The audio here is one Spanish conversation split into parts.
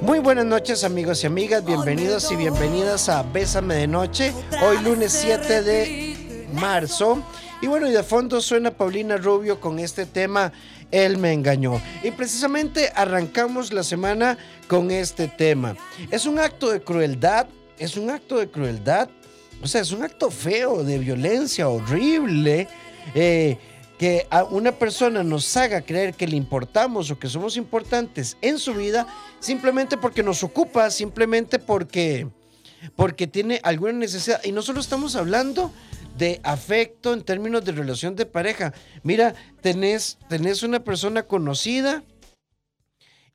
Muy buenas noches amigos y amigas, bienvenidos y bienvenidas a Bésame de Noche, hoy lunes 7 de marzo. Y bueno, y de fondo suena Paulina Rubio con este tema, Él me engañó. Y precisamente arrancamos la semana con este tema. Es un acto de crueldad, es un acto de crueldad, o sea, es un acto feo, de violencia horrible. Eh, que a una persona nos haga creer que le importamos o que somos importantes en su vida simplemente porque nos ocupa, simplemente porque, porque tiene alguna necesidad. Y no solo estamos hablando de afecto en términos de relación de pareja. Mira, tenés, tenés una persona conocida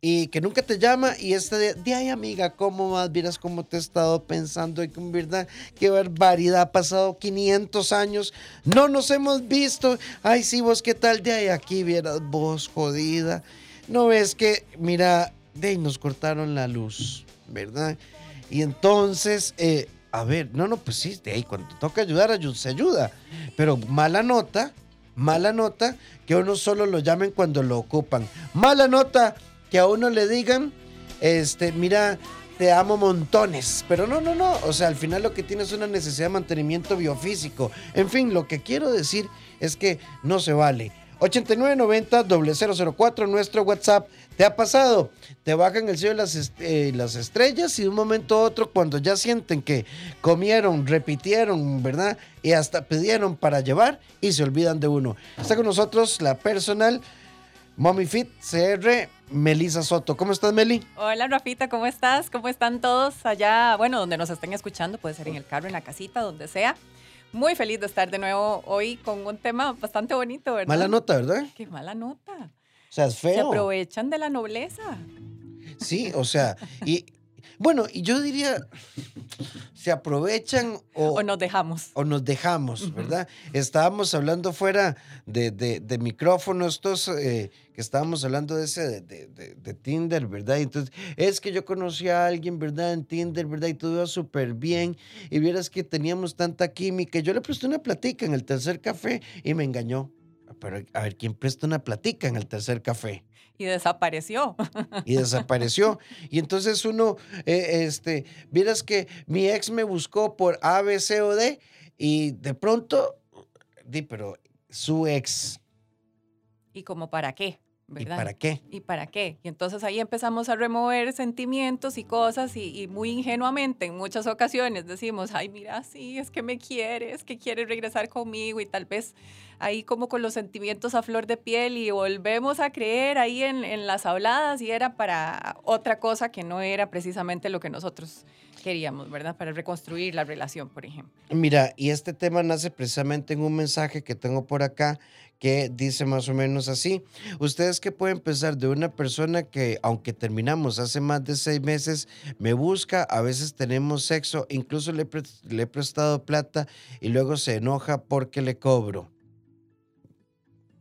y que nunca te llama y este de, de ay amiga, ¿cómo vas? Miras cómo te he estado pensando y con verdad, qué barbaridad, ha pasado 500 años, no nos hemos visto, ay sí, vos qué tal, de ahí aquí vieras vos jodida, no ves que, mira, de ahí nos cortaron la luz, ¿verdad? Y entonces, eh, a ver, no, no, pues sí, de ahí cuando toca ayudar, se ayuda, pero mala nota, mala nota, que uno solo lo llamen cuando lo ocupan, mala nota que a uno le digan, este, mira, te amo montones. Pero no, no, no. O sea, al final lo que tienes es una necesidad de mantenimiento biofísico. En fin, lo que quiero decir es que no se vale. 8990-004, nuestro WhatsApp. ¿Te ha pasado? Te bajan el cielo las, eh, las estrellas y de un momento a otro, cuando ya sienten que comieron, repitieron, ¿verdad? Y hasta pidieron para llevar y se olvidan de uno. Está con nosotros la personal Mommy Fit CR Melisa Soto. ¿Cómo estás, Meli? Hola, Rafita, ¿cómo estás? ¿Cómo están todos allá? Bueno, donde nos estén escuchando, puede ser en el carro, en la casita, donde sea. Muy feliz de estar de nuevo hoy con un tema bastante bonito, ¿verdad? Mala nota, ¿verdad? Qué mala nota. O sea, es feo. Se aprovechan de la nobleza. Sí, o sea, y bueno, y yo diría, se aprovechan o, o nos dejamos. O nos dejamos, ¿verdad? Estábamos hablando fuera de, de, de micrófonos, estos eh, que estábamos hablando de ese, de, de, Tinder, ¿verdad? Entonces, es que yo conocí a alguien, ¿verdad? En Tinder, ¿verdad? Y todo iba súper bien. Y vieras que teníamos tanta química. Yo le presté una platica en el tercer café y me engañó. Pero a ver, ¿quién presta una platica en el tercer café? Y desapareció. Y desapareció. Y entonces uno, eh, este, vieras que mi ex me buscó por A, B, C o D y de pronto, di, pero su ex. ¿Y como para qué? ¿Y para qué? ¿Y para qué? Y entonces ahí empezamos a remover sentimientos y cosas y, muy ingenuamente en muchas ocasiones decimos, ay, mira, sí, es que me quiere, es que quiere regresar conmigo y tal vez ahí como con los sentimientos a flor de piel y volvemos a creer ahí en, en las habladas y era para otra cosa que no era precisamente lo que nosotros queríamos, ¿verdad? Para reconstruir la relación, por ejemplo. Mira, y este tema nace precisamente en un mensaje que tengo por acá que dice más o menos así. Ustedes que pueden pensar de una persona que, aunque terminamos hace más de seis meses, me busca, a veces tenemos sexo, incluso le, le he prestado plata y luego se enoja porque le cobro.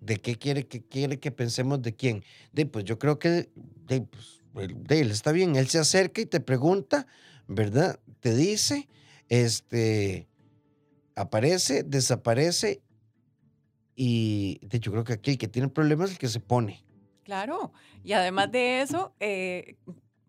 ¿De qué quiere que, quiere que pensemos de quién? De, pues yo creo que de, pues, de él está bien, él se acerca y te pregunta, ¿verdad? Te dice, este, aparece, desaparece y de yo creo que aquí el que tiene problemas es el que se pone. Claro, y además de eso, eh,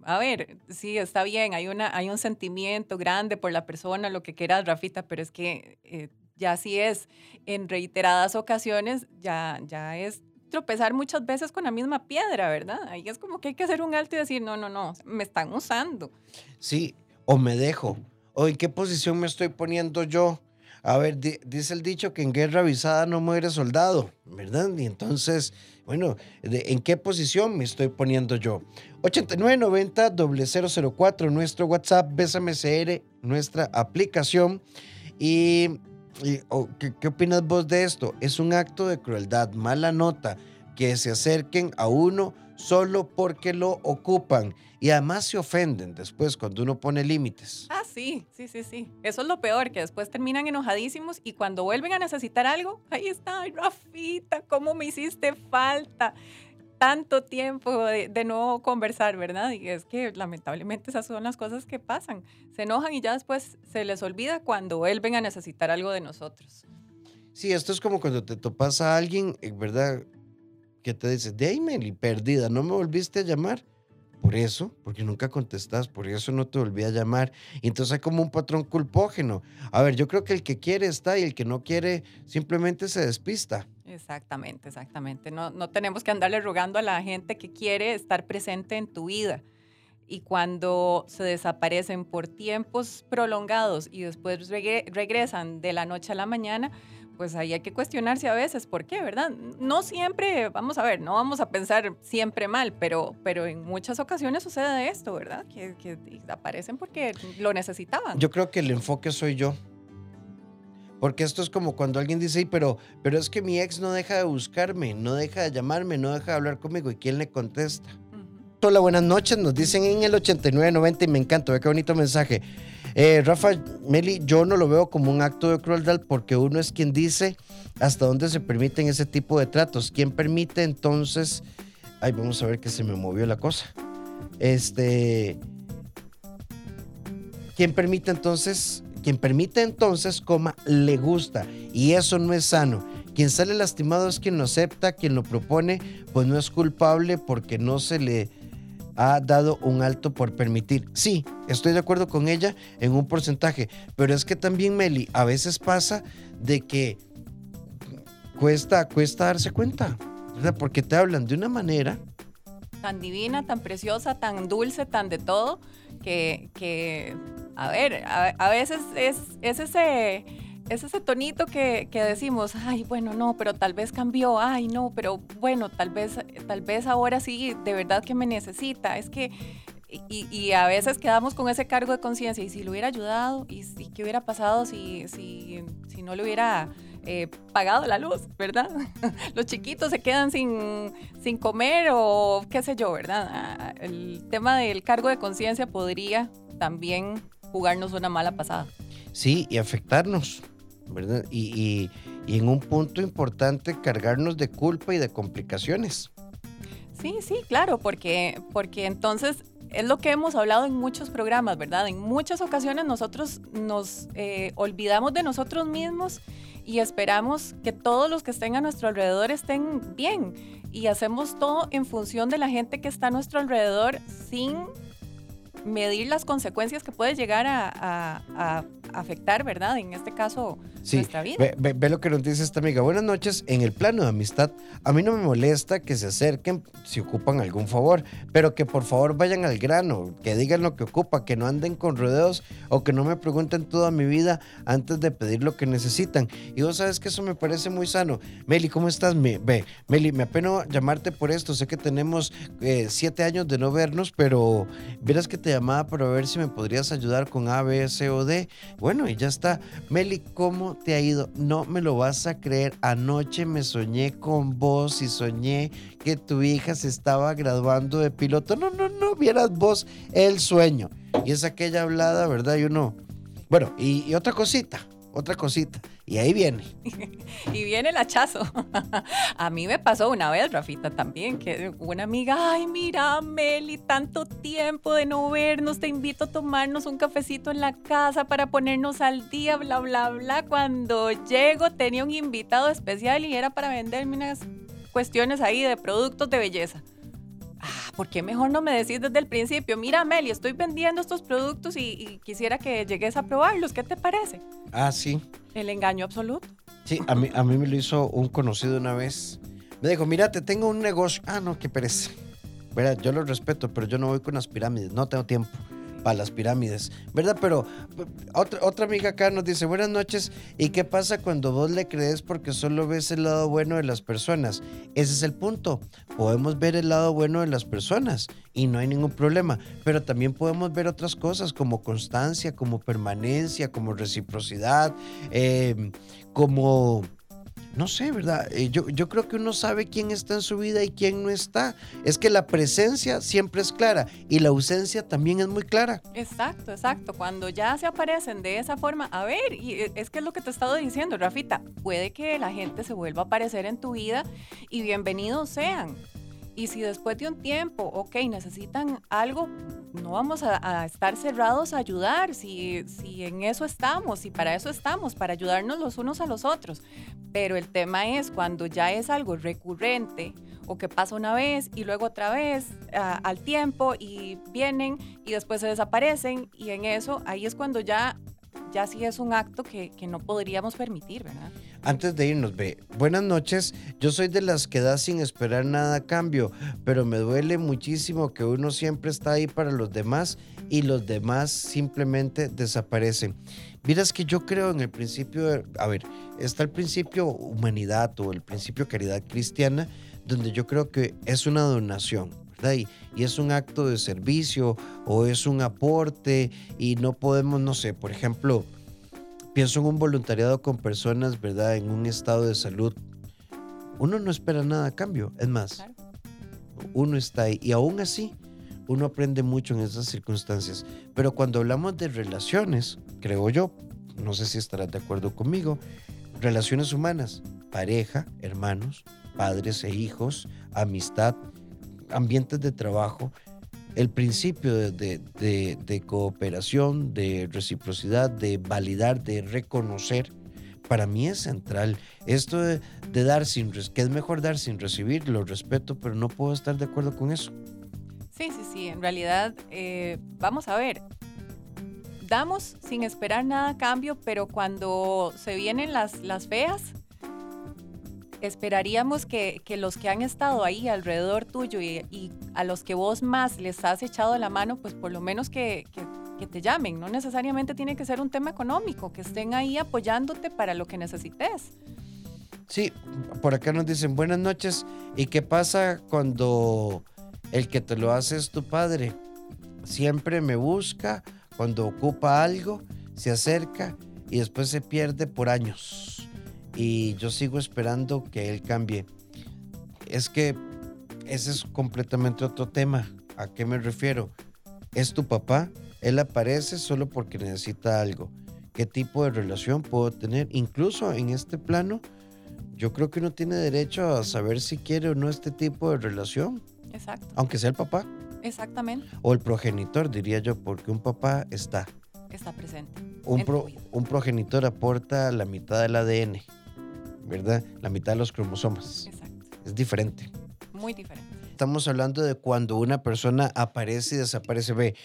a ver, sí, está bien, hay, una, hay un sentimiento grande por la persona, lo que quieras, Rafita, pero es que eh, ya sí es en reiteradas ocasiones, ya, ya es tropezar muchas veces con la misma piedra, ¿verdad? Ahí es como que hay que hacer un alto y decir, no, no, no, me están usando. Sí, o me dejo, o en qué posición me estoy poniendo yo a ver, dice el dicho que en guerra avisada no muere soldado, ¿verdad? Y entonces, bueno, ¿en qué posición me estoy poniendo yo? 8990-004, nuestro WhatsApp, Bésame CR, nuestra aplicación. Y, oh, ¿qué, ¿qué opinas vos de esto? Es un acto de crueldad, mala nota, que se acerquen a uno solo porque lo ocupan. Y además se ofenden después cuando uno pone límites. Ah, sí, sí, sí, sí. Eso es lo peor, que después terminan enojadísimos y cuando vuelven a necesitar algo, ahí está, ay, Rafita, ¿cómo me hiciste falta? Tanto tiempo de, de, no conversar, ¿verdad? Y es que lamentablemente esas son las cosas que pasan. Se enojan y ya después se les olvida cuando vuelven a necesitar algo de nosotros. Sí, esto es como cuando te topas a alguien, eh, ¿verdad? Que te dice, Damien, perdida, ¿no me volviste a llamar? por eso, porque nunca contestas, por eso no te volví a llamar. Y entonces hay como un patrón culpógeno. A ver, yo creo que el que quiere está y el que no quiere simplemente se despista. Exactamente, exactamente. No, no tenemos que andarle rogando a la gente que quiere estar presente en tu vida. Y cuando se desaparecen por tiempos prolongados y después regresan de la noche a la mañana, pues ahí hay que cuestionarse a veces por qué, ¿verdad? No siempre, vamos a ver, no vamos a pensar siempre mal, pero, pero en muchas ocasiones sucede esto, ¿verdad? Que, que aparecen porque lo necesitaban. Yo creo que el enfoque soy yo. Porque esto es como cuando alguien dice, pero, pero es que mi ex no deja de buscarme, no deja de llamarme, no deja de hablar conmigo. ¿Y quién le contesta? Hola, buenas noches. Nos dicen en el 8990 y me encanta. Ve qué bonito mensaje. Eh, Rafa, Meli, yo no lo veo como un acto de crueldad porque uno es quien dice hasta dónde se permiten ese tipo de tratos. ¿Quién permite entonces? Ay, vamos a ver que se me movió la cosa. Este. ¿Quién permite entonces? Quien permite entonces, coma, le gusta. Y eso no es sano. Quien sale lastimado es quien lo acepta, quien lo propone, pues no es culpable porque no se le ha dado un alto por permitir. Sí, estoy de acuerdo con ella en un porcentaje, pero es que también, Meli, a veces pasa de que cuesta, cuesta darse cuenta. Porque te hablan de una manera tan divina, tan preciosa, tan dulce, tan de todo, que, que a ver, a, veces es, es ese es ese tonito que, decimos, ay, bueno, no, pero tal vez cambió, ay, no, pero bueno, tal vez, tal vez ahora sí, de verdad que me necesita. Es que, y, a veces quedamos con ese cargo de conciencia, y si le hubiera ayudado, y, qué hubiera pasado si, si, si no le hubiera eh, pagado la luz, ¿verdad? Los chiquitos se quedan sin, sin comer o qué sé yo, ¿verdad? Ah, el tema del cargo de conciencia podría también jugarnos una mala pasada. Sí, y afectarnos. ¿Verdad? Y, en un punto importante cargarnos de culpa y de complicaciones. Sí, sí, claro, porque, porque entonces es lo que hemos hablado en muchos programas, ¿verdad? En muchas ocasiones nosotros nos eh, olvidamos de nosotros mismos y esperamos que todos los que estén a nuestro alrededor estén bien y hacemos todo en función de la gente que está a nuestro alrededor sin medir las consecuencias que puede llegar a, afectar, ¿verdad? En este caso, nuestra vida. Ve, ve, lo que nos dice esta amiga. Buenas noches. En el plano de amistad, a mí no me molesta que se acerquen si ocupan algún favor, pero que por favor vayan al grano, que digan lo que ocupa, que no anden con rodeos o que no me pregunten toda mi vida antes de pedir lo que necesitan. Y vos sabes que eso me parece muy sano. Meli, ¿cómo estás? Me, ve, Meli, me apeno llamarte por esto. Sé que tenemos eh, siete años de no vernos, pero verás que te llamaba para ver si me podrías ayudar con A, B, C o D. Bueno, y ya está. Meli, ¿cómo te ha ido? No me lo vas a creer. Anoche me soñé con vos y soñé que tu hija se estaba graduando de piloto. No, no, no, vieras vos el sueño. Y es aquella hablada, ¿verdad? Y uno... Bueno, y otra cosita otra cosita. Y ahí viene. y viene el hachazo. a mí me pasó una vez, Rafita, también, que una amiga, ay, mira, Meli, tanto tiempo de no vernos, te invito a tomarnos un cafecito en la casa para ponernos al día, bla, bla, bla. Cuando llego tenía un invitado especial y era para venderme unas cuestiones ahí de productos de belleza ah, ¿por qué mejor no me decís desde el principio? Mira, Meli, estoy vendiendo estos productos y, quisiera que llegues a probarlos. ¿Qué te parece? Ah, sí. El engaño absoluto. Sí, a mí, a mí me lo hizo un conocido una vez. Me dijo, mira, te tengo un negocio. Ah, no, qué pereza. Verá, yo lo respeto, pero yo no voy con las pirámides, no tengo tiempo para las pirámides, ¿verdad? Pero otra, otra amiga acá nos dice, buenas noches, ¿y qué pasa cuando vos le crees porque solo ves el lado bueno de las personas? Ese es el punto, podemos ver el lado bueno de las personas y no hay ningún problema, pero también podemos ver otras cosas como constancia, como permanencia, como reciprocidad, eh, como no sé, ¿verdad? Eh, yo, yo creo que uno sabe quién está en su vida y quién no está. Es que la presencia siempre es clara y la ausencia también es muy clara. Exacto, exacto. Cuando ya se aparecen de esa forma, a ver, y eh, es que es lo que te he estado diciendo, Rafita, puede que la gente se vuelva a aparecer en tu vida y bienvenidos sean. Y si después de un tiempo, ok, necesitan algo, no vamos a, estar cerrados a ayudar, si, si en eso estamos, y para eso estamos, para ayudarnos los unos a los otros. Pero el tema es cuando ya es algo recurrente o que pasa una vez y luego otra vez ah, al tiempo y vienen y después se desaparecen y en eso ahí es cuando ya, ya sí es un acto que, que no podríamos permitir, ¿verdad? Antes de irnos, ve, buenas noches. Yo soy de las que da sin esperar nada a cambio, pero me duele muchísimo que uno siempre está ahí para los demás y los demás simplemente desaparecen. Miras que yo creo en el principio, a ver, está el principio humanidad o el principio caridad cristiana, donde yo creo que es una donación. Y, y, es un acto de servicio o es un aporte y no podemos, no sé, por ejemplo, pienso en un voluntariado con personas, ¿verdad? En un estado de salud. Uno no espera nada a cambio, es más, claro. uno está ahí y aún así uno aprende mucho en esas circunstancias. Pero cuando hablamos de relaciones, creo yo, no sé si estarás de acuerdo conmigo, relaciones humanas, pareja, hermanos, padres e hijos, amistad, ambientes de trabajo, el principio de, de, cooperación, de reciprocidad, de validar, de reconocer, para mí es central. Esto de, dar sin, que es mejor dar sin recibir, lo respeto, pero no puedo estar de acuerdo con eso. Sí, sí, sí, en realidad, eh, vamos a ver, damos sin esperar nada a cambio, pero cuando se vienen las feas, esperaríamos que, que, los que han estado ahí alrededor tuyo y, a los que vos más les has echado la mano, pues por lo menos que, que, que, te llamen. No necesariamente tiene que ser un tema económico, que estén ahí apoyándote para lo que necesites. Sí, por acá nos dicen buenas noches. ¿Y qué pasa cuando el que te lo hace es tu padre? Siempre me busca cuando ocupa algo, se acerca y después se pierde por años. Y yo sigo esperando que él cambie. Es que ese es completamente otro tema. ¿A qué me refiero? Es tu papá, él aparece solo porque necesita algo. ¿Qué tipo de relación puedo tener? Incluso en este plano, yo creo que uno tiene derecho a saber si quiere o no este tipo de relación. Exacto. Aunque sea el papá. Exactamente. O el progenitor, diría yo, porque un papá está. Está presente. Un, pro, un progenitor aporta la mitad del ADN, ¿verdad? La mitad de los cromosomas. Exacto. Es diferente. Muy diferente. Estamos hablando de cuando una persona aparece y desaparece, ve,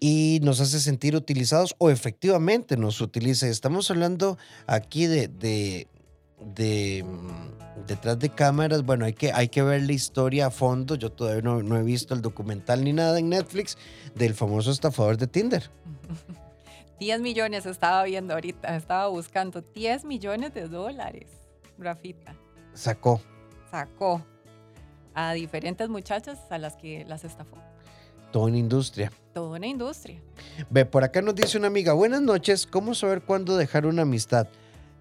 y nos hace sentir utilizados o efectivamente nos utiliza. Estamos hablando aquí de, de de mm, detrás de cámaras, bueno, hay que, hay que ver la historia a fondo. Yo todavía no, no, he visto el documental ni nada en Netflix del famoso estafador de Tinder. 10 millones estaba viendo ahorita, estaba buscando 10 millones de dólares, Rafita. Sacó. Sacó a diferentes muchachas a las que las estafó. Toda una industria. Toda una industria. Ve, por acá nos dice una amiga, buenas noches, ¿cómo saber cuándo dejar una amistad?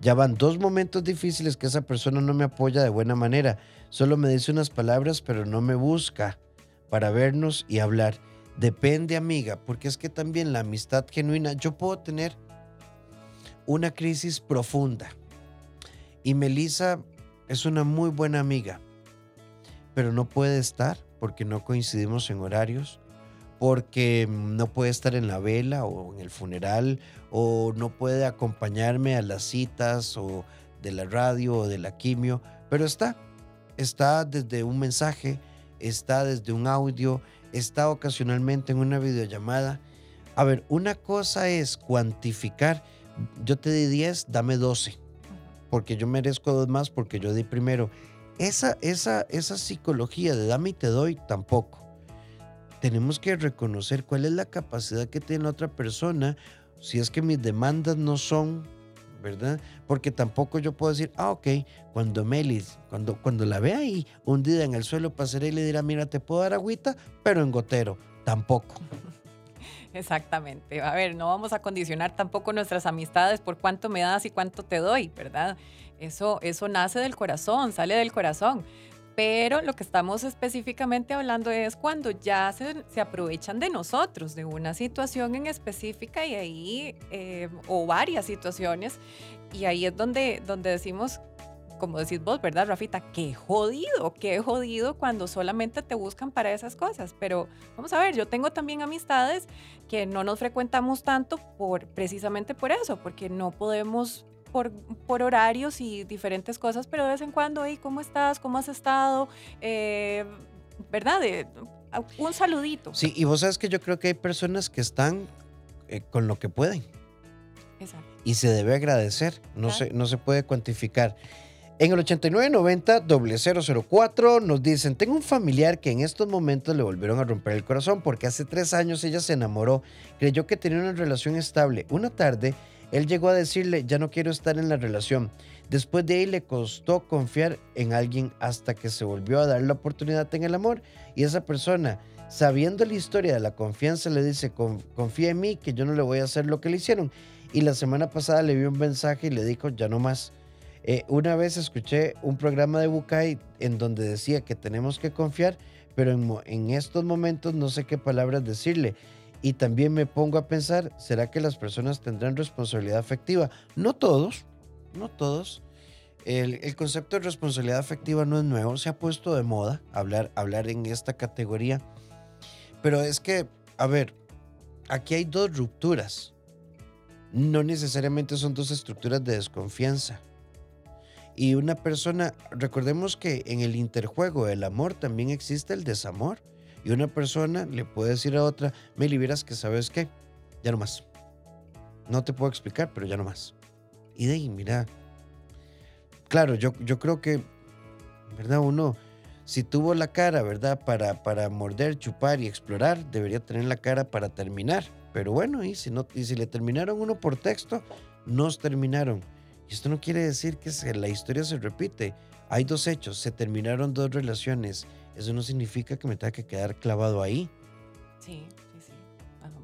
Ya van dos momentos difíciles que esa persona no me apoya de buena manera. Solo me dice unas palabras, pero no me busca para vernos y hablar. Depende, amiga, porque es que también la amistad genuina, yo puedo tener una crisis profunda. Y Melissa es una muy buena amiga, pero no puede estar porque no coincidimos en horarios, porque no puede estar en la vela o en el funeral o no puede acompañarme a las citas o de la radio o de la quimio, pero está, está desde un mensaje, está desde un audio, está ocasionalmente en una videollamada. A ver, una cosa es cuantificar, yo te di 10, dame 12, porque yo merezco dos más porque yo di primero. Esa, esa, esa psicología de dame y te doy tampoco tenemos que reconocer cuál es la capacidad que tiene la otra persona, si es que mis demandas no son, ¿verdad? Porque tampoco yo puedo decir, ah, ok, cuando Melis, cuando, cuando la ve ahí hundida en el suelo, pasaré y le dirá, mira, te puedo dar agüita, pero en gotero, tampoco. Exactamente. A ver, no vamos a condicionar tampoco nuestras amistades por cuánto me das y cuánto te doy, ¿verdad? Eso, eso nace del corazón, sale del corazón. Pero lo que estamos específicamente hablando es cuando ya se, se aprovechan de nosotros, de una situación en específica y ahí, eh, o varias situaciones, y ahí es donde, donde decimos, como decís vos, ¿verdad, Rafita? Qué jodido, qué jodido cuando solamente te buscan para esas cosas. Pero vamos a ver, yo tengo también amistades que no nos frecuentamos tanto por precisamente por eso, porque no podemos por, por horarios y diferentes cosas, pero de vez en cuando, hey, ¿cómo estás? ¿Cómo has estado? Eh, ¿Verdad? un saludito. Sí, y vos sabes que yo creo que hay personas que están eh, con lo que pueden. Exacto. Y se debe agradecer, no, se, no se puede cuantificar. En el 8990-004 nos dicen, tengo un familiar que en estos momentos le volvieron a romper el corazón porque hace tres años ella se enamoró, creyó que tenía una relación estable. Una tarde, él llegó a decirle, ya no quiero estar en la relación. Después de ahí le costó confiar en alguien hasta que se volvió a dar la oportunidad en el amor y esa persona, sabiendo la historia de la confianza, le dice, confía en mí que yo no le voy a hacer lo que le hicieron. Y la semana pasada le vio un mensaje y le dijo, ya no más eh, una vez escuché un programa de Bucay en donde decía que tenemos que confiar, pero en, estos momentos no sé qué palabras decirle. Y también me pongo a pensar, ¿será que las personas tendrán responsabilidad afectiva? No todos, no todos. El, concepto de responsabilidad afectiva no es nuevo, se ha puesto de moda hablar, hablar en esta categoría. Pero es que, a ver, aquí hay dos rupturas. No necesariamente son dos estructuras de desconfianza. Y una persona, recordemos que en el interjuego del amor también existe el desamor. Y una persona le puede decir a otra, me liberas que sabes qué, ya no más. No te puedo explicar, pero ya no más. Y de ahí, mira, claro, yo, yo creo que, ¿verdad? Uno, si tuvo la cara, ¿verdad? Para, para morder, chupar y explorar, debería tener la cara para terminar. Pero bueno, y si, no, y si le terminaron uno por texto, nos terminaron. Y esto no quiere decir que la historia se repite. Hay dos hechos, se terminaron dos relaciones. Eso no significa que me tenga que quedar clavado ahí. Sí, sí, sí.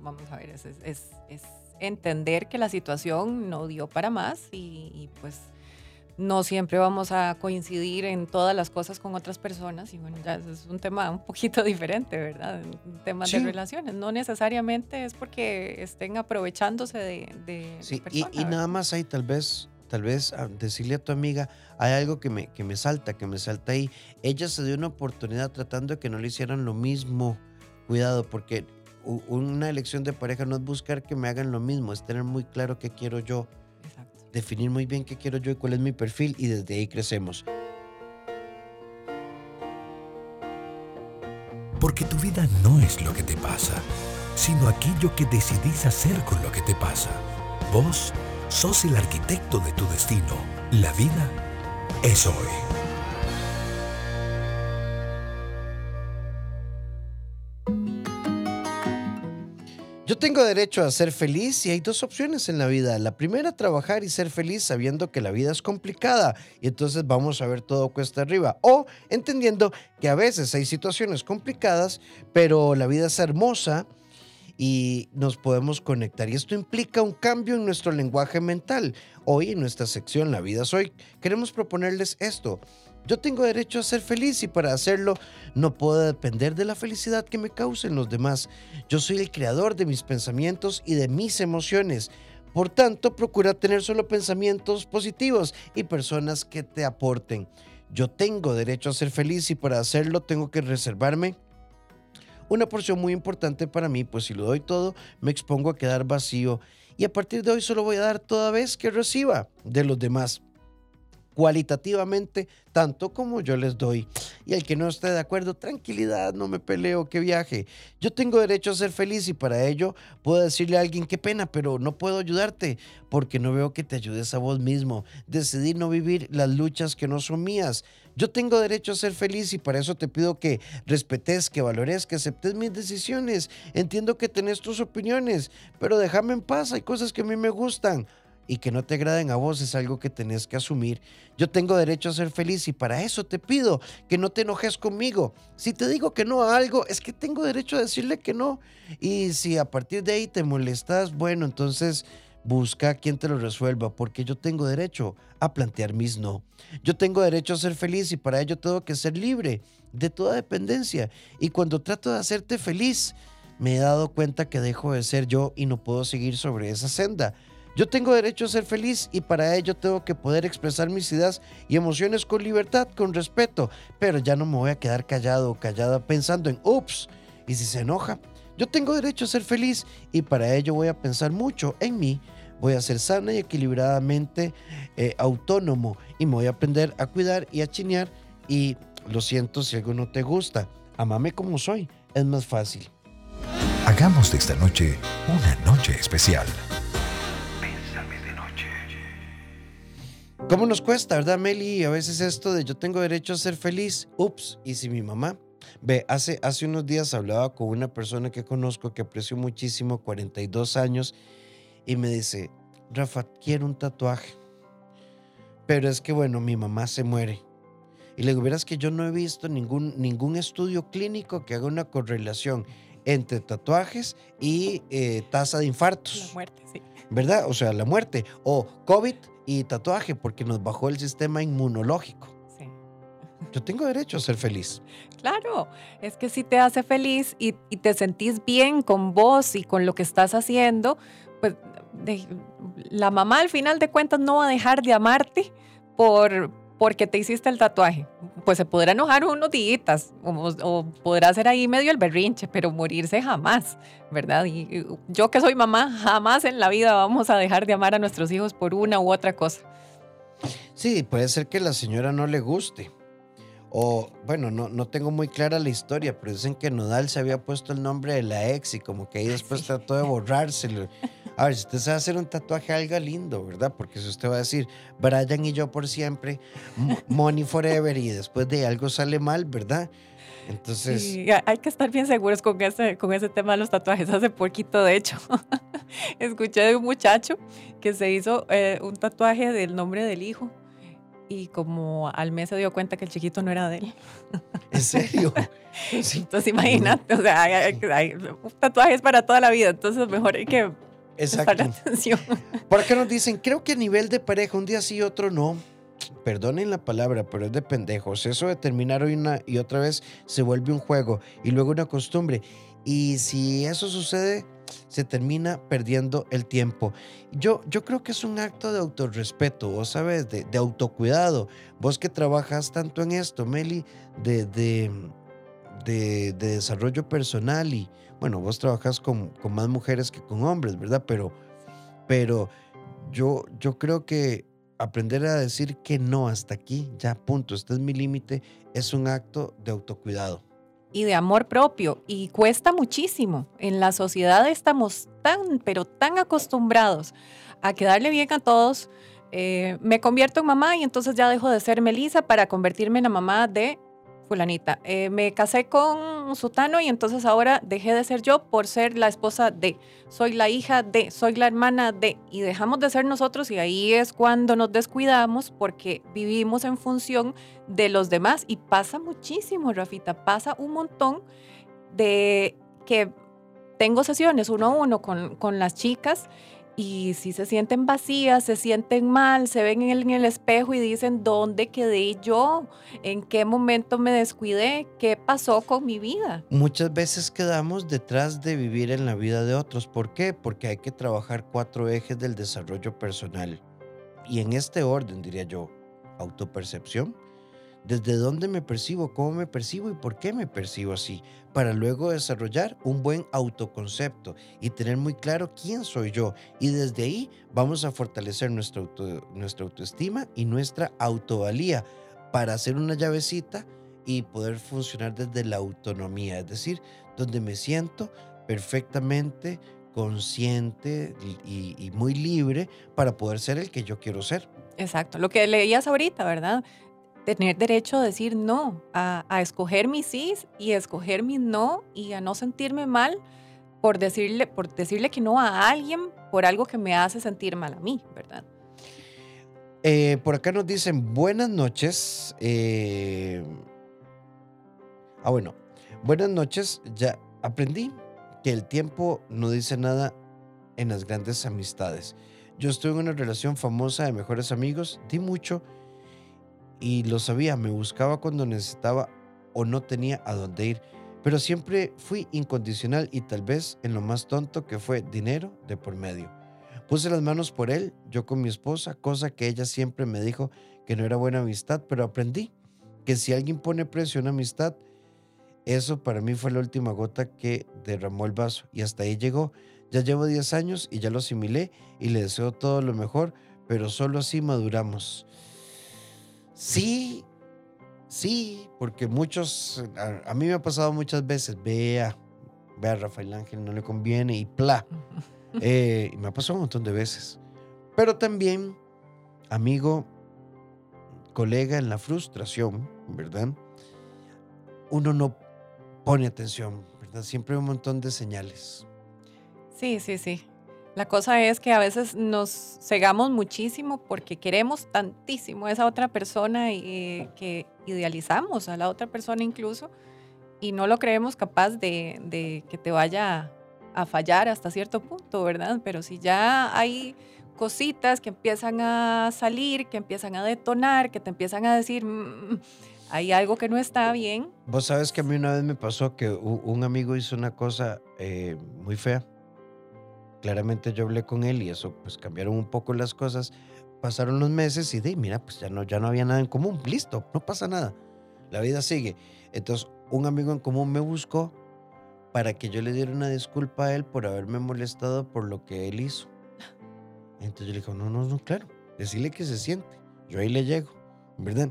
Vamos a ver, es, es, entender que la situación no dio para más y, pues no siempre vamos a coincidir en todas las cosas con otras personas y bueno, ya es un tema un poquito diferente, ¿verdad? Un tema de relaciones. No necesariamente es porque estén aprovechándose de... de sí, y, y, nada más hay tal vez tal vez decirle a tu amiga, hay algo que me, que me salta, que me salta ahí. Ella se dio una oportunidad tratando de que no le hicieran lo mismo. Cuidado, porque una elección de pareja no es buscar que me hagan lo mismo, es tener muy claro qué quiero yo, definir muy bien qué quiero yo y cuál es mi perfil y desde ahí crecemos. Porque tu vida no es lo que te pasa, sino aquello que decidís hacer con lo que te pasa. Vos Sos el arquitecto de tu destino. La vida es hoy. Yo tengo derecho a ser feliz y hay dos opciones en la vida. La primera, trabajar y ser feliz sabiendo que la vida es complicada y entonces vamos a ver todo cuesta arriba. O entendiendo que a veces hay situaciones complicadas, pero la vida es hermosa y nos podemos conectar. Y esto implica un cambio en nuestro lenguaje mental. Hoy en nuestra sección La vida soy, queremos proponerles esto. Yo tengo derecho a ser feliz y para hacerlo no puedo depender de la felicidad que me causen los demás. Yo soy el creador de mis pensamientos y de mis emociones. Por tanto, procura tener solo pensamientos positivos y personas que te aporten. Yo tengo derecho a ser feliz y para hacerlo tengo que reservarme una porción muy importante para mí, pues si lo doy todo, me expongo a quedar vacío y a partir de hoy solo voy a dar toda vez que reciba de los demás cualitativamente tanto como yo les doy. Y el que no esté de acuerdo, tranquilidad, no me peleo, que viaje. Yo tengo derecho a ser feliz y para ello puedo decirle a alguien, qué pena, pero no puedo ayudarte porque no veo que te ayudes a vos mismo. Decidí no vivir las luchas que no son mías. Yo tengo derecho a ser feliz y para eso te pido que respetes, que valores, que aceptes mis decisiones. Entiendo que tenés tus opiniones, pero déjame en paz, hay cosas que a mí me gustan y que no te agraden a vos es algo que tenés que asumir. Yo tengo derecho a ser feliz y para eso te pido que no te enojes conmigo. Si te digo que no a algo, es que tengo derecho a decirle que no. Y si a partir de ahí te molestas, bueno, entonces busca quien te lo resuelva, porque yo tengo derecho a plantear mis no. Yo tengo derecho a ser feliz y para ello tengo que ser libre de toda dependencia. Y cuando trato de hacerte feliz, me he dado cuenta que dejo de ser yo y no puedo seguir sobre esa senda. Yo tengo derecho a ser feliz y para ello tengo que poder expresar mis ideas y emociones con libertad, con respeto, pero ya no me voy a quedar callado o callada pensando en, ups, y si se enoja. Yo tengo derecho a ser feliz y para ello voy a pensar mucho en mí voy a ser sana y equilibradamente eh, autónomo y me voy a aprender a cuidar y a chinear y lo siento si algo no te gusta, amame como soy, es más fácil. Hagamos de esta noche una noche especial. ¿Cómo nos cuesta, verdad, Meli? A veces esto de yo tengo derecho a ser feliz. Ups, y si mi mamá. Ve, hace, hace unos días hablaba con una persona que conozco que aprecio muchísimo, 42 años, y me dice, Rafa, quiero un tatuaje. Pero es que, bueno, mi mamá se muere. Y le digo, verás que yo no he visto ningún, ningún estudio clínico que haga una correlación entre tatuajes y eh, tasa de infartos. La muerte, sí. ¿Verdad? O sea, la muerte. O COVID y tatuaje, porque nos bajó el sistema inmunológico. Sí. Yo tengo derecho a ser feliz. Claro, es que si te hace feliz y, y te sentís bien con vos y con lo que estás haciendo, pues de- la mamá al final de cuentas no va a dejar de amarte por porque te hiciste el tatuaje. Pues se podrá enojar unos días o, o podrá hacer ahí medio el berrinche, pero morirse jamás, ¿verdad? Y, y yo que soy mamá, jamás en la vida vamos a dejar de amar a nuestros hijos por una u otra cosa. Sí, puede ser que la señora no le guste. O, bueno, no, no tengo muy clara la historia, pero dicen que Nodal se había puesto el nombre de la ex y como que ahí después Sí. trató de borrárselo. A ver, si usted se va a hacer un tatuaje, algo lindo, ¿verdad? Porque si usted va a decir Brian y yo por siempre, Money Forever, y después de algo sale mal, ¿verdad? Entonces, Sí, hay que estar bien seguros con ese, con ese tema de los tatuajes. Hace poquito, de hecho, escuché de un muchacho que se hizo eh, un tatuaje del nombre del hijo y como al mes se dio cuenta que el chiquito no era de él. en serio. Sí, Entonces imagínate, o sea, hay, hay- hay- un tatuaje es para toda la vida, entonces mejor hay que exacto. atención. Por acá nos dicen, creo que a nivel de pareja, un día sí y otro no. Perdonen la palabra, pero es de pendejos. Eso de terminar una y otra vez se vuelve un juego y luego una costumbre. Y si eso sucede, se termina perdiendo el tiempo. Yo, yo creo que es un acto de autorrespeto, vos sabes, de, de autocuidado. Vos que trabajas tanto en esto, Meli, de, de- de desarrollo personal y, bueno, vos trabajas con, con más mujeres que con hombres, ¿verdad? Pero, pero yo, yo creo que aprender a decir que no hasta aquí, ya punto, este es mi límite, es un acto de autocuidado. y de amor propio y cuesta muchísimo. En la sociedad estamos tan, pero tan acostumbrados a quedarle bien a todos. Eh, me convierto en mamá y entonces ya dejo de ser Melissa para convertirme en la mamá de fulanita. Eh, me casé con Sutano y entonces ahora dejé de ser yo por ser la esposa de, soy la hija de, soy la hermana de, y dejamos de ser nosotros y ahí es cuando nos descuidamos porque vivimos en función de los demás y pasa muchísimo, Rafita, pasa un montón de que tengo sesiones uno a uno con, con las chicas y si se sienten vacías, se sienten mal, se ven en el, espejo y dicen, ¿dónde quedé yo? ¿En qué momento me descuidé? ¿Qué pasó con mi vida? Muchas veces quedamos detrás de vivir en la vida de otros. ¿Por qué? Porque hay que trabajar cuatro ejes del desarrollo personal. Y en este orden, diría yo, autopercepción, desde dónde me percibo, cómo me percibo y por qué me percibo así, para luego desarrollar un buen autoconcepto y tener muy claro quién soy yo. Y desde ahí vamos a fortalecer nuestra, nuestra autoestima y nuestra autovalía para hacer una llavecita y poder funcionar desde la autonomía, es decir, donde me siento perfectamente consciente y, y muy libre para poder ser el que yo quiero ser. Exacto, lo que leías ahorita, ¿verdad? Tener derecho a decir no, a, escoger mis sí y escoger mis no y a no sentirme mal por decirle, por decirle que no a alguien por algo que me hace sentir mal a mí, ¿verdad? Eh, por acá nos dicen buenas noches. eh, Ah, bueno, buenas noches. Ya aprendí que el tiempo no dice nada en las grandes amistades. Yo estuve en una relación famosa de mejores amigos, di mucho y lo sabía, me buscaba cuando necesitaba o no tenía a dónde ir, pero siempre fui incondicional y tal vez en lo más tonto que fue dinero de por medio. Puse las manos por él, yo con mi esposa, cosa que ella siempre me dijo que no era buena amistad, pero aprendí que si alguien pone precio a amistad, eso para mí fue la última gota que derramó el vaso y hasta ahí llegó. Ya llevo 10 años y ya lo asimilé y le deseo todo lo mejor, pero solo así maduramos. Sí, sí, porque muchos, a, a mí me ha pasado muchas veces, vea, vea, Rafael Ángel no le conviene y pla. Eh, y me ha pasado un montón de veces. Pero también, amigo, colega, en la frustración, ¿verdad? Uno no pone atención, ¿verdad? Siempre hay un montón de señales. Sí, sí, sí. La cosa es que a veces nos cegamos muchísimo porque queremos tantísimo a esa otra persona y que idealizamos a la otra persona incluso y no lo creemos capaz de, que te vaya a fallar hasta cierto punto, ¿verdad? Pero si ya hay cositas que empiezan a salir, que empiezan a detonar, que te empiezan a decir, "Mm, hay algo que no está bien. Vos sabes que a mí una vez me pasó que un amigo hizo una cosa eh, muy fea. Claramente yo hablé con él y eso pues cambiaron un poco las cosas. Pasaron los meses y de mira, pues ya no, ya no había nada en común. Listo, no pasa nada. La vida sigue. Entonces, un amigo en común me buscó para que yo le diera una disculpa a él por haberme molestado por lo que él hizo. Entonces yo le dije, no, no, no, claro, decirle que se siente. Yo ahí le llego, ¿verdad?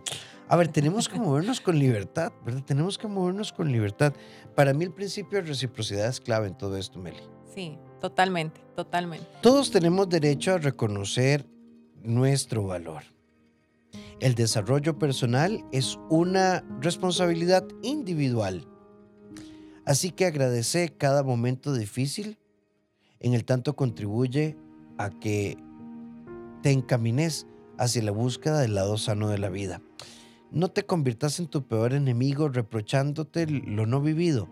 A ver, tenemos que movernos con libertad, ¿verdad? Tenemos que movernos con libertad. Para mí el principio de reciprocidad es clave en todo esto, Meli. Sí, totalmente, totalmente. Todos tenemos derecho a reconocer nuestro valor. El desarrollo personal es una responsabilidad individual. Así que agradece cada momento difícil, en el tanto contribuye a que te encamines hacia la búsqueda del lado sano de la vida. No te conviertas en tu peor enemigo reprochándote lo no vivido.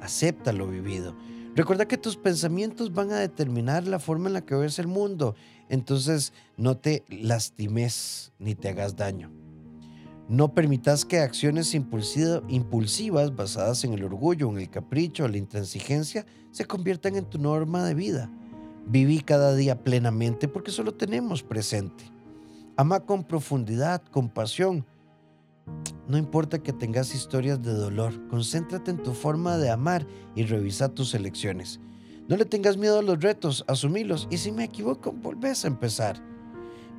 Acepta lo vivido. Recuerda que tus pensamientos van a determinar la forma en la que ves el mundo. Entonces no te lastimes ni te hagas daño. No permitas que acciones impulsiva- impulsivas basadas en el orgullo, en el capricho o la intransigencia se conviertan en tu norma de vida. Viví cada día plenamente porque solo tenemos presente. Ama con profundidad, con pasión. No importa que tengas historias de dolor, concéntrate en tu forma de amar y revisa tus elecciones. No le tengas miedo a los retos, asumilos y si me equivoco, volvés a empezar.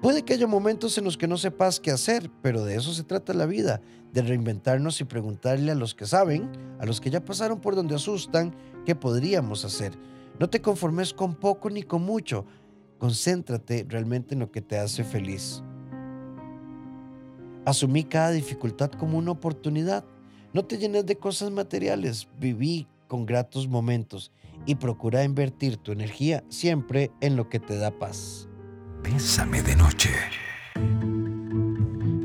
Puede que haya momentos en los que no sepas qué hacer, pero de eso se trata la vida, de reinventarnos y preguntarle a los que saben, a los que ya pasaron por donde asustan, qué podríamos hacer. No te conformes con poco ni con mucho, concéntrate realmente en lo que te hace feliz. Asumí cada dificultad como una oportunidad. No te llenes de cosas materiales, viví con gratos momentos y procura invertir tu energía siempre en lo que te da paz. Bésame de noche.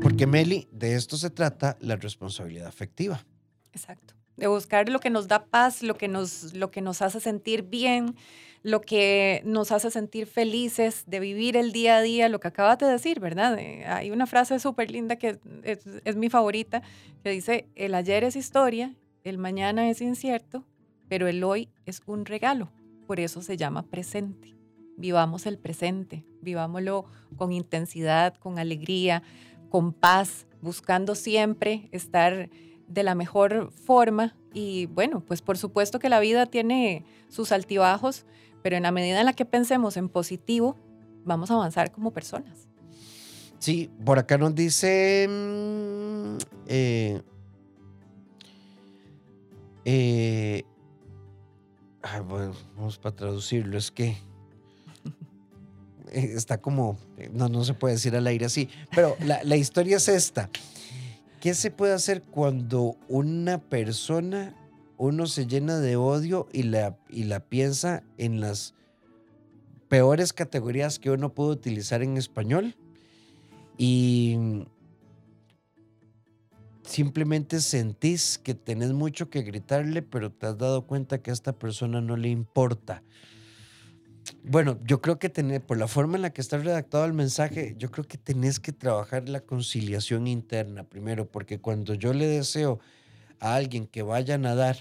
Porque Meli, de esto se trata la responsabilidad afectiva. Exacto. De buscar lo que nos da paz, lo que nos, lo que nos hace sentir bien, lo que nos hace sentir felices, de vivir el día a día, lo que acabas de decir, ¿verdad? Eh, hay una frase súper linda que es, es mi favorita, que dice, el ayer es historia, el mañana es incierto, pero el hoy es un regalo. Por eso se llama presente. Vivamos el presente, vivámoslo con intensidad, con alegría, con paz, buscando siempre estar de la mejor forma. Y bueno, pues por supuesto que la vida tiene sus altibajos, pero en la medida en la que pensemos en positivo, vamos a avanzar como personas. Sí, por acá nos dice... mm, eh, eh, ay, bueno, vamos para traducirlo, es que está como, no, no se puede decir al aire así, pero la, la historia es esta. ¿Qué se puede hacer cuando una persona, uno se llena de odio y la, y la piensa en las peores categorías que uno puede utilizar en español? Y simplemente sentís que tenés mucho que gritarle, pero te has dado cuenta que a esta persona no le importa. Bueno, yo creo que tener, por la forma en la que está redactado el mensaje, yo creo que tenés que trabajar la conciliación interna primero, porque cuando yo le deseo a alguien que vaya a nadar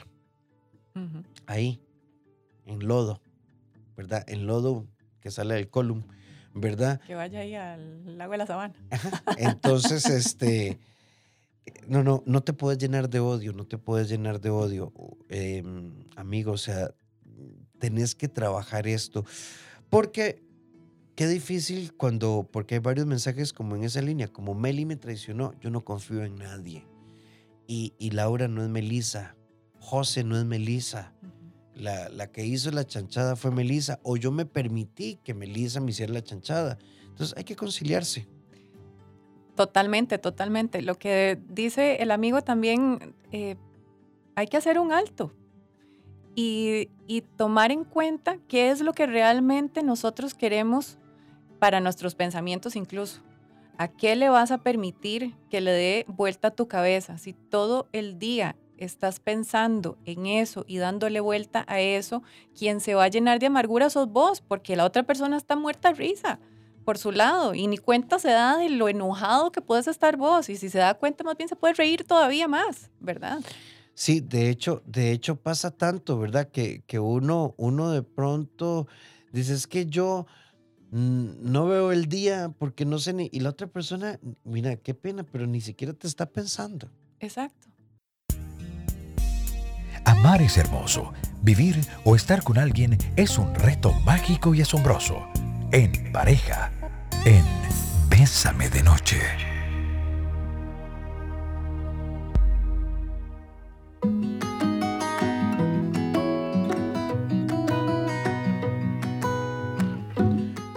ahí, en lodo, ¿verdad? En lodo que sale del column, ¿verdad? Que vaya ahí al lago de la sabana. Entonces, este, no, no, no te puedes llenar de odio, no te puedes llenar de odio, em, amigo, o sea, tenés que trabajar esto. Porque qué difícil cuando, porque hay varios mensajes como en esa línea, como Meli me traicionó, yo no confío en nadie. Y, y Laura no es Melisa, José no es Melisa. La, la, que hizo la chanchada fue Melisa, o yo me permití que Melisa me hiciera la chanchada. Entonces hay que conciliarse. Totalmente, totalmente. Lo que dice el amigo también, eh, hay que hacer un alto y, tomar en cuenta qué es lo que realmente nosotros queremos para nuestros pensamientos incluso. ¿A qué le vas a permitir que le dé vuelta a tu cabeza? Si todo el día estás pensando en eso y dándole vuelta a eso, quien se va a llenar de amargura sos vos, porque la otra persona está muerta a risa por su lado y ni cuenta se da de lo enojado que puedes estar vos y si se da cuenta más bien se puede reír todavía más, ¿verdad? Sí, de hecho, de hecho pasa tanto, ¿verdad? Que, que uno, uno de pronto dice, es que yo no veo el día porque no sé ni... Y la otra persona, mira, qué pena, pero ni siquiera te está pensando. Exacto. Amar es hermoso. Vivir o estar con alguien es un reto mágico y asombroso. En pareja, en Bésame de Noche.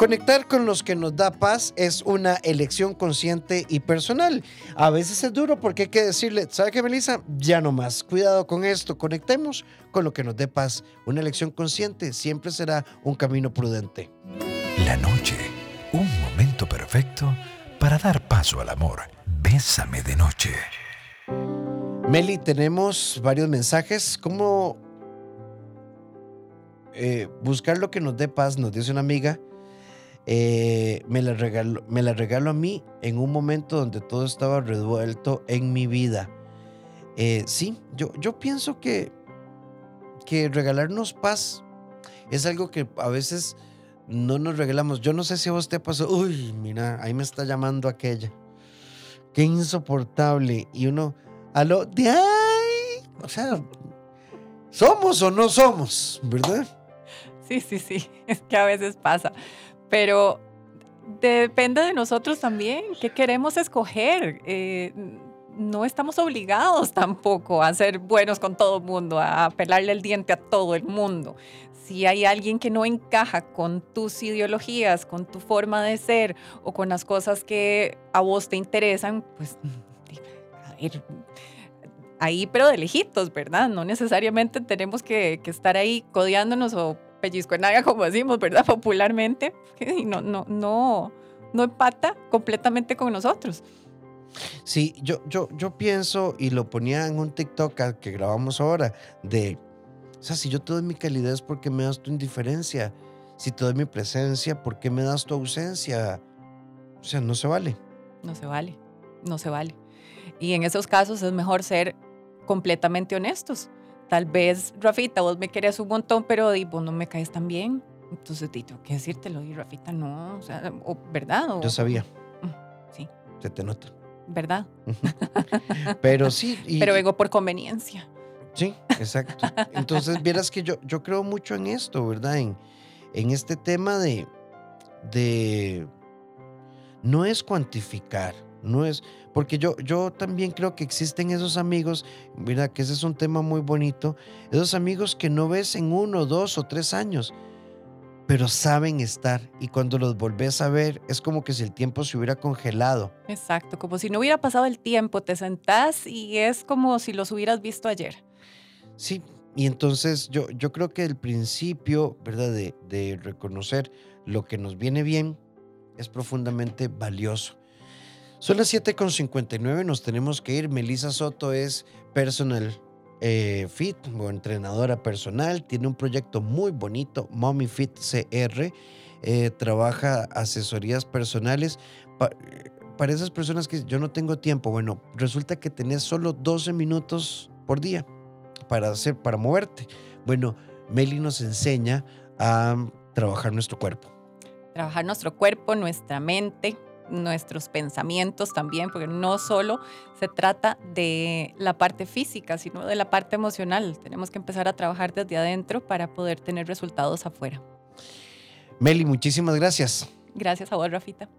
Conectar con los que nos da paz es una elección consciente y personal. A veces es duro porque hay que decirle, ¿sabe qué, Melissa? Ya no más. Cuidado con esto. Conectemos con lo que nos dé paz. Una elección consciente siempre será un camino prudente. La noche, un momento perfecto para dar paso al amor. Bésame de noche. Meli, tenemos varios mensajes. ¿Cómo eh, buscar lo que nos dé paz? Nos dice una amiga. Eh, me, la regalo, me la a mí en un momento donde todo estaba revuelto en mi vida. Eh, sí, yo, yo pienso que, que regalarnos paz es algo que a veces no nos regalamos. Yo no sé si a vos te pasó, uy, mira, ahí me está llamando aquella. Qué insoportable. Y uno, aló, de ay, o sea, somos o no somos, ¿verdad? Sí, sí, sí, es que a veces pasa pero depende de nosotros también, qué queremos escoger. Eh, no estamos obligados tampoco a ser buenos con todo el mundo, a pelarle el diente a todo el mundo. Si hay alguien que no encaja con tus ideologías, con tu forma de ser o con las cosas que a vos te interesan, pues a ver, ahí pero de lejitos, ¿verdad? No necesariamente tenemos que, que estar ahí codeándonos o pellizco en naga, como decimos, ¿verdad? Popularmente, y no, no, no, no empata completamente con nosotros. Sí, yo, yo, yo pienso, y lo ponía en un TikTok que grabamos ahora, de, o sea, si yo te doy mi calidez, ¿por qué me das tu indiferencia? Si te doy mi presencia, ¿por qué me das tu ausencia? O sea, no se vale. No se vale, no se vale. Y en esos casos es mejor ser completamente honestos tal vez, Rafita, vos me querés un montón, pero vos no me caes tan bien. Entonces tengo que decírtelo y Rafita no, o sea, ¿verdad? Yo sabía. Mm, sí. Se te nota. ¿Verdad? pero sí. pero vengo por conveniencia. Sí, exacto. Entonces, vieras que yo, yo creo mucho en esto, ¿verdad? En, en este tema de, de... No es cuantificar, no es, porque yo, yo también creo que existen esos amigos, mira que ese es un tema muy bonito, esos amigos que no ves en uno, dos o tres años, pero saben estar y cuando los volvés a ver es como que si el tiempo se hubiera congelado. Exacto, como si no hubiera pasado el tiempo, te sentás y es como si los hubieras visto ayer. Sí, y entonces yo, yo creo que el principio, ¿verdad? De, de reconocer lo que nos viene bien es profundamente valioso. Son las 7.59, nos tenemos que ir. Melissa Soto es personal eh, fit o entrenadora personal. Tiene un proyecto muy bonito, Mommy Fit CR. Eh, trabaja asesorías personales para esas personas que yo no tengo tiempo. Bueno, resulta que tenés solo 12 minutos por día para hacer, para moverte. Bueno, Meli nos enseña a trabajar nuestro cuerpo. Trabajar nuestro cuerpo, nuestra mente, nuestros pensamientos también, porque no solo se trata de la parte física, sino de la parte emocional. Tenemos que empezar a trabajar desde adentro para poder tener resultados afuera. Meli, muchísimas gracias. Gracias a vos, Rafita.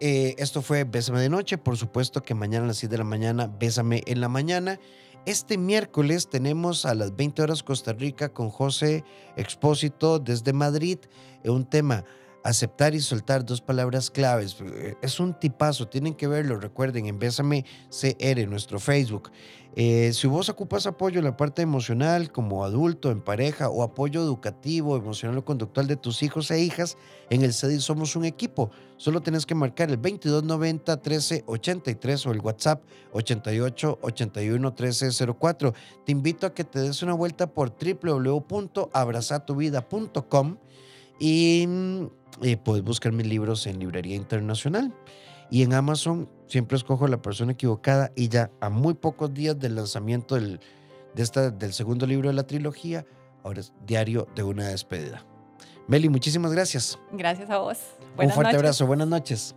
Eh, esto fue Bésame de Noche. Por supuesto que mañana a las 6 de la mañana, Bésame en la mañana. Este miércoles tenemos a las 20 horas Costa Rica con José Expósito desde Madrid. Un tema aceptar y soltar dos palabras claves. Es un tipazo, tienen que verlo, recuerden, en Bésame CR, nuestro Facebook. Eh, si vos ocupas apoyo en la parte emocional como adulto, en pareja o apoyo educativo, emocional o conductual de tus hijos e hijas, en el CEDI somos un equipo. Solo tienes que marcar el 2290 1383 o el WhatsApp 88 81 1304. Te invito a que te des una vuelta por www.abrazatuvida.com y mm, eh, puedes buscar mis libros en Librería Internacional. Y en Amazon siempre escojo la persona equivocada y ya a muy pocos días del lanzamiento del, de esta, del segundo libro de la trilogía, ahora es Diario de una despedida. Meli, muchísimas gracias. Gracias a vos. Un fuerte abrazo, buenas noches.